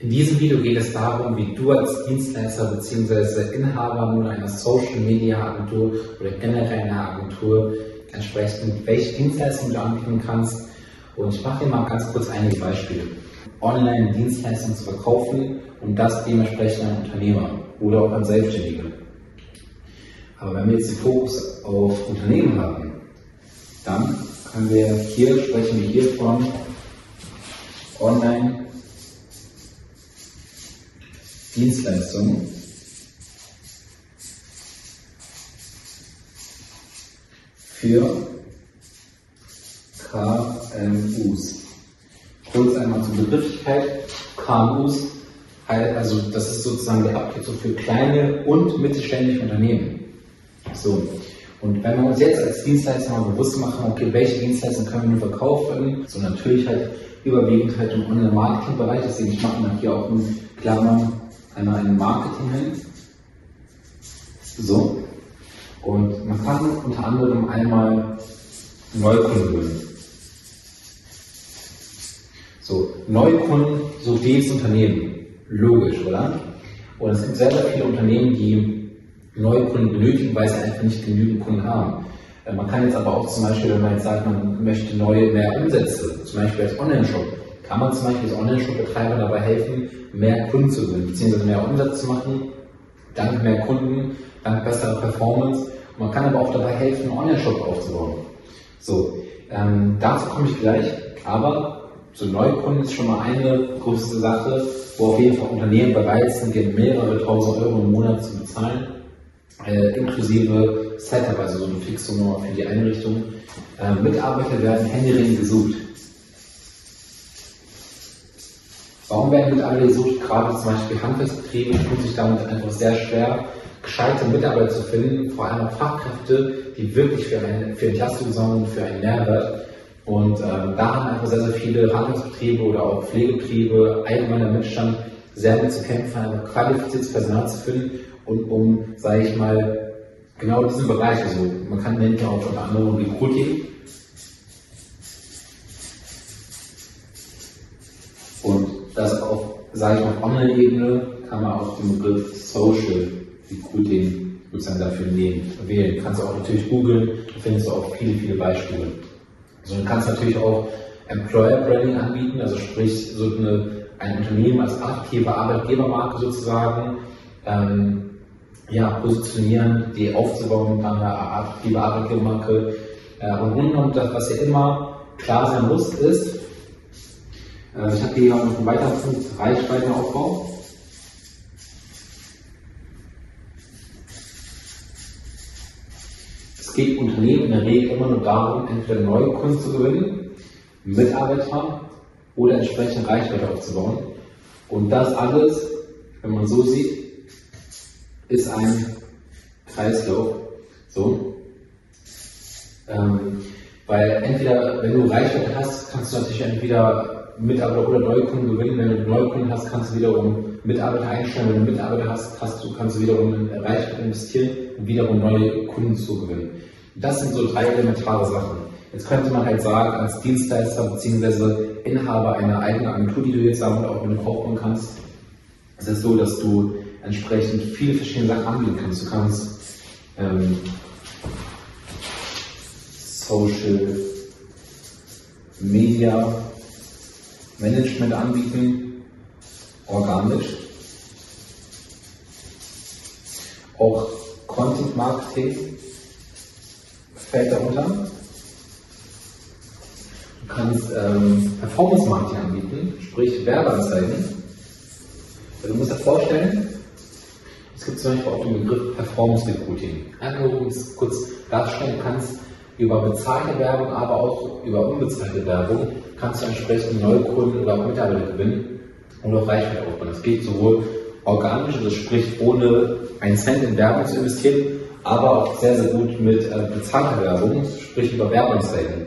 In diesem Video geht es darum, wie du als Dienstleister bzw. Inhaber nur einer Social Media Agentur oder generell einer Agentur entsprechend welche Dienstleistungen du anbieten kannst. Und ich mache dir mal ganz kurz einige Beispiele. Online-Dienstleistungen zu verkaufen und das dementsprechend an Unternehmer oder auch an Selbstständige. Aber wenn wir jetzt den Fokus auf Unternehmen haben, dann können wir hier sprechen wir hier von Online Dienstleistungen. Für KMUs. Kurz einmal zur Begrifflichkeit. KMUs, also das ist sozusagen der Abkürzung für kleine und mittelständische Unternehmen. So. Und wenn wir uns jetzt als Dienstleister mal bewusst machen, okay, welche Dienstleistungen können wir nur verkaufen, so natürlich halt überwiegend halt im Online-Marketing-Bereich, deswegen ich mache hier auch in Klammern einmal in Marketing hin. So. Und man kann unter anderem einmal Neukunden gewinnen. So, Neukunden, so jedes Unternehmen. Logisch, oder? Und es gibt sehr, sehr viele Unternehmen, die neue Kunden benötigen, weil sie einfach nicht genügend Kunden haben. Äh, man kann jetzt aber auch zum Beispiel, wenn man jetzt sagt, man möchte neue, mehr Umsätze, zum Beispiel als Online-Shop, kann man zum Beispiel als Online-Shop-Betreiber dabei helfen, mehr Kunden zu gewinnen, beziehungsweise mehr Umsatz zu machen, dank mehr Kunden, dank besserer Performance. Man kann aber auch dabei helfen, einen Online-Shop aufzubauen. So, ähm, dazu komme ich gleich, aber so Neukunden ist schon mal eine größte Sache, wo auf jeden Fall Unternehmen bereit sind, mehrere tausend Euro im Monat zu bezahlen, äh, inklusive Setup, also so eine Fixnummer für die Einrichtung. Äh, Mitarbeiter werden händeringend gesucht. Warum werden Mitarbeiter gesucht? Gerade zum Beispiel Handwerksbetriebe tun sich damit einfach sehr schwer, gescheite Mitarbeiter zu finden, vor allem Fachkräfte, die wirklich für, eine, für Entlastung sorgen, für einen Mehrwert. Und ähm, da haben einfach sehr, sehr viele Handelsbetriebe oder auch Pflegebetriebe, allgemeiner Mittelstand, sehr mit zu kämpfen, einfach qualifiziertes Personal zu finden und um, sage ich mal, genau diesen Bereich, also man kann ja auch unter anderem Recruiting, sage auf Online-Ebene, kann man auch den Begriff Social Recruiting sozusagen dafür nehmen, wählen. Kannst du auch natürlich googeln, da findest du auch viele, viele Beispiele. Also du kannst natürlich auch Employer Branding anbieten, also sprich so eine, ein Unternehmen als aktive Arbeitgebermarke sozusagen ähm, ja, positionieren, die aufzubauen, dann eine aktive Arbeitgebermarke. Äh, und, und das, was ja immer klar sein muss, ist, ich habe hier noch einen weiteren Punkt, Reichweitenaufbau. Es geht Unternehmen in der Regel immer nur darum, entweder neue Kunden zu gewinnen, Mitarbeiter oder entsprechend Reichweite aufzubauen. Und das alles, wenn man so sieht, ist ein Kreislauf. So. Ähm, weil entweder, wenn du Reichweite hast, kannst du natürlich entweder Mitarbeiter oder Neukunden gewinnen. Wenn du Neukunden hast, kannst du wiederum Mitarbeiter einstellen. Wenn du Mitarbeiter hast, hast du, kannst du wiederum in Reichweite investieren und wiederum neue Kunden zu gewinnen. Das sind so drei elementare Sachen. Jetzt könnte man halt sagen, als Dienstleister bzw. Inhaber einer eigenen Agentur, die du jetzt damit auch mit aufbauen kannst, ist es so, dass du entsprechend viele verschiedene Sachen anbieten kannst. Du kannst ähm, Social Media Management anbieten, organisch. Auch Content Marketing fällt darunter. Du kannst ähm, Performance Marketing anbieten, sprich Werbeanzeigen. Du musst dir vorstellen, es gibt zum Beispiel auch den Begriff Performance Recruiting. Einfach nur kurz darzustellen, du kannst über bezahlte Werbung, aber auch über unbezahlte Werbung kannst du entsprechend neue Kunden oder auch Mitarbeiter gewinnen und auch Reichweite aufbauen. Das geht sowohl organisch, also sprich ohne einen Cent in Werbung zu investieren, aber auch sehr, sehr gut mit äh, bezahlter Werbung, sprich über Werbeanzeigen.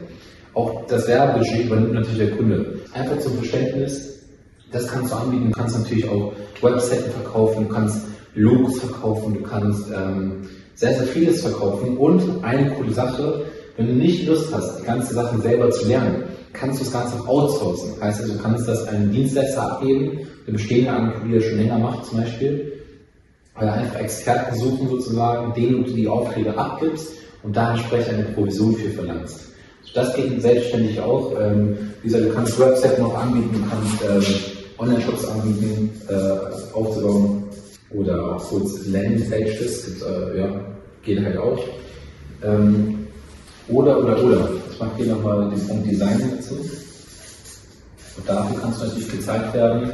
Auch das Werbebudget übernimmt natürlich der Kunde. Einfach zum Verständnis, das kannst du anbieten. Du kannst natürlich auch Webseiten verkaufen, du kannst Logos verkaufen, du kannst ähm, sehr, sehr vieles verkaufen. Und eine coole Sache, wenn du nicht Lust hast, die ganze Sache selber zu lernen, kannst du das Ganze auch outsourcen. Heißt also, du kannst das einem Dienstleister abgeben, der bestehende Agentur, die das schon länger macht zum Beispiel, oder einfach Experten suchen sozusagen, denen du die Aufträge abgibst und da entsprechend eine Provision für verlangst. Das geht selbstständig auch. Ähm, wie gesagt, du kannst Webseiten noch anbieten, du kannst ähm, Online-Shops anbieten, äh, aufzubauen oder auch kurz Landing-Pages, äh, ja, geht halt auch. Ähm, oder, oder, oder. Ich mache hier nochmal den Punkt Design dazu. Und dafür kannst du natürlich gezeigt werden.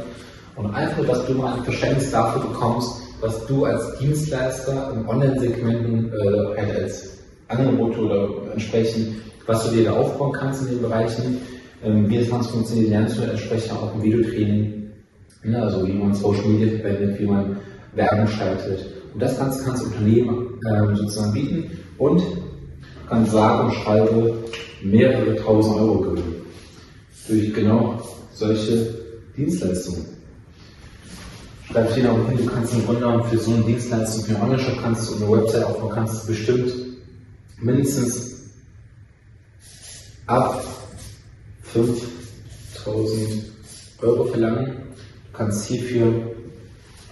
Und einfach, dass du mal ein Verständnis dafür bekommst, was du als Dienstleister im Online-Segmenten äh, halt als Angebot oder entsprechend, was du dir da aufbauen kannst in den Bereichen. Ähm, wie das Ganze funktioniert, lernst du entsprechend auch im Videotraining. Ne? Also wie man Social Media verwendet, wie man Werbung schaltet. Und das Ganze kannst du Unternehmen ähm, sozusagen bieten und kann sagen und schreibe mehrere tausend Euro gewinnen. Durch genau solche Dienstleistungen. Schreib hier noch hin, du kannst im Grunde genommen für so eine Dienstleistung, für einen Online-Shop kannst du eine Website aufbauen, kannst du bestimmt mindestens ab 5000 Euro verlangen. Du kannst hierfür,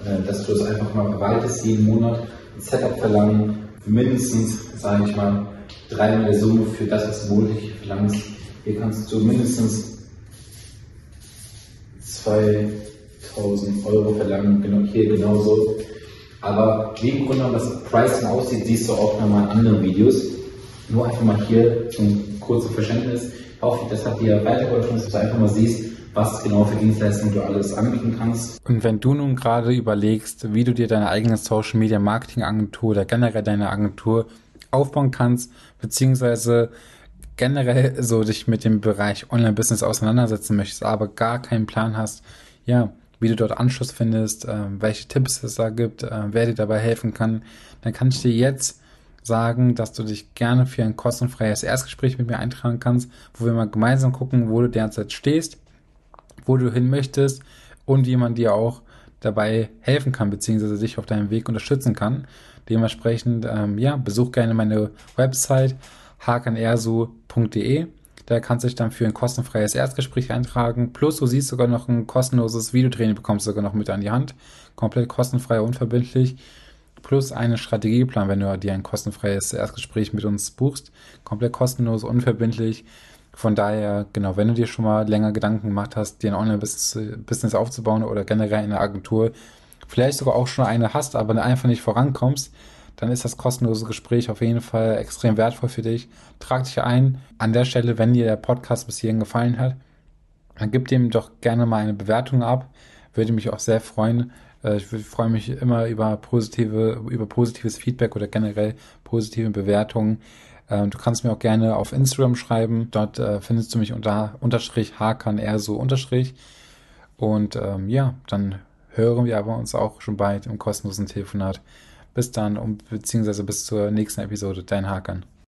äh, dass du es einfach mal verwaltest, jeden Monat ein Setup verlangen, mindestens, sage ich mal, dreimal der Summe für das, was du monatlich verlangst. Hier kannst du mindestens 2000 Euro verlangen, genau, hier genauso. Aber wie im Grunde das Pricing aussieht, siehst du auch nochmal in anderen Videos. Nur einfach mal hier zum kurzen Verständnis. Ich hoffe, das hat dir weitergeholfen, dass du einfach mal siehst, was genau für Dienstleistungen du alles anbieten kannst. Und wenn du nun gerade überlegst, wie du dir deine eigene Social Media Marketing Agentur oder generell deine Agentur aufbauen kannst, beziehungsweise generell so dich mit dem Bereich Online-Business auseinandersetzen möchtest, aber gar keinen Plan hast, ja, wie du dort Anschluss findest, äh, welche Tipps es da gibt, äh, wer dir dabei helfen kann, dann kann ich dir jetzt sagen, dass du dich gerne für ein kostenfreies Erstgespräch mit mir eintragen kannst, wo wir mal gemeinsam gucken, wo du derzeit stehst, wo du hin möchtest und jemand dir auch dabei helfen kann, beziehungsweise dich auf deinem Weg unterstützen kann. Dementsprechend, ähm, ja, besuch gerne meine Website hakanrsu.de. Da kannst du dich dann für ein kostenfreies Erstgespräch eintragen. Plus du siehst sogar noch ein kostenloses Videotraining, bekommst du sogar noch mit an die Hand. Komplett kostenfrei, unverbindlich. Plus einen Strategieplan, wenn du dir ein kostenfreies Erstgespräch mit uns buchst. Komplett kostenlos, unverbindlich. Von daher, genau, wenn du dir schon mal länger Gedanken gemacht hast, dir ein Online-Business aufzubauen oder generell eine Agentur, vielleicht sogar auch schon eine hast, aber einfach nicht vorankommst, dann ist das kostenlose Gespräch auf jeden Fall extrem wertvoll für dich. Trag dich ein. An der Stelle, wenn dir der Podcast bis hierhin gefallen hat, dann gib dem doch gerne mal eine Bewertung ab. Würde mich auch sehr freuen. Äh, ich freue mich immer über positive, über positives Feedback oder generell positive Bewertungen. Ähm, du kannst mir auch gerne auf Instagram schreiben. Dort äh, findest du mich unter unterstrich hakan eher so unterstrich. Und ähm, ja, dann hören wir aber uns auch schon bald im kostenlosen Telefonat. Bis dann und beziehungsweise bis zur nächsten Episode. Dein Hakan.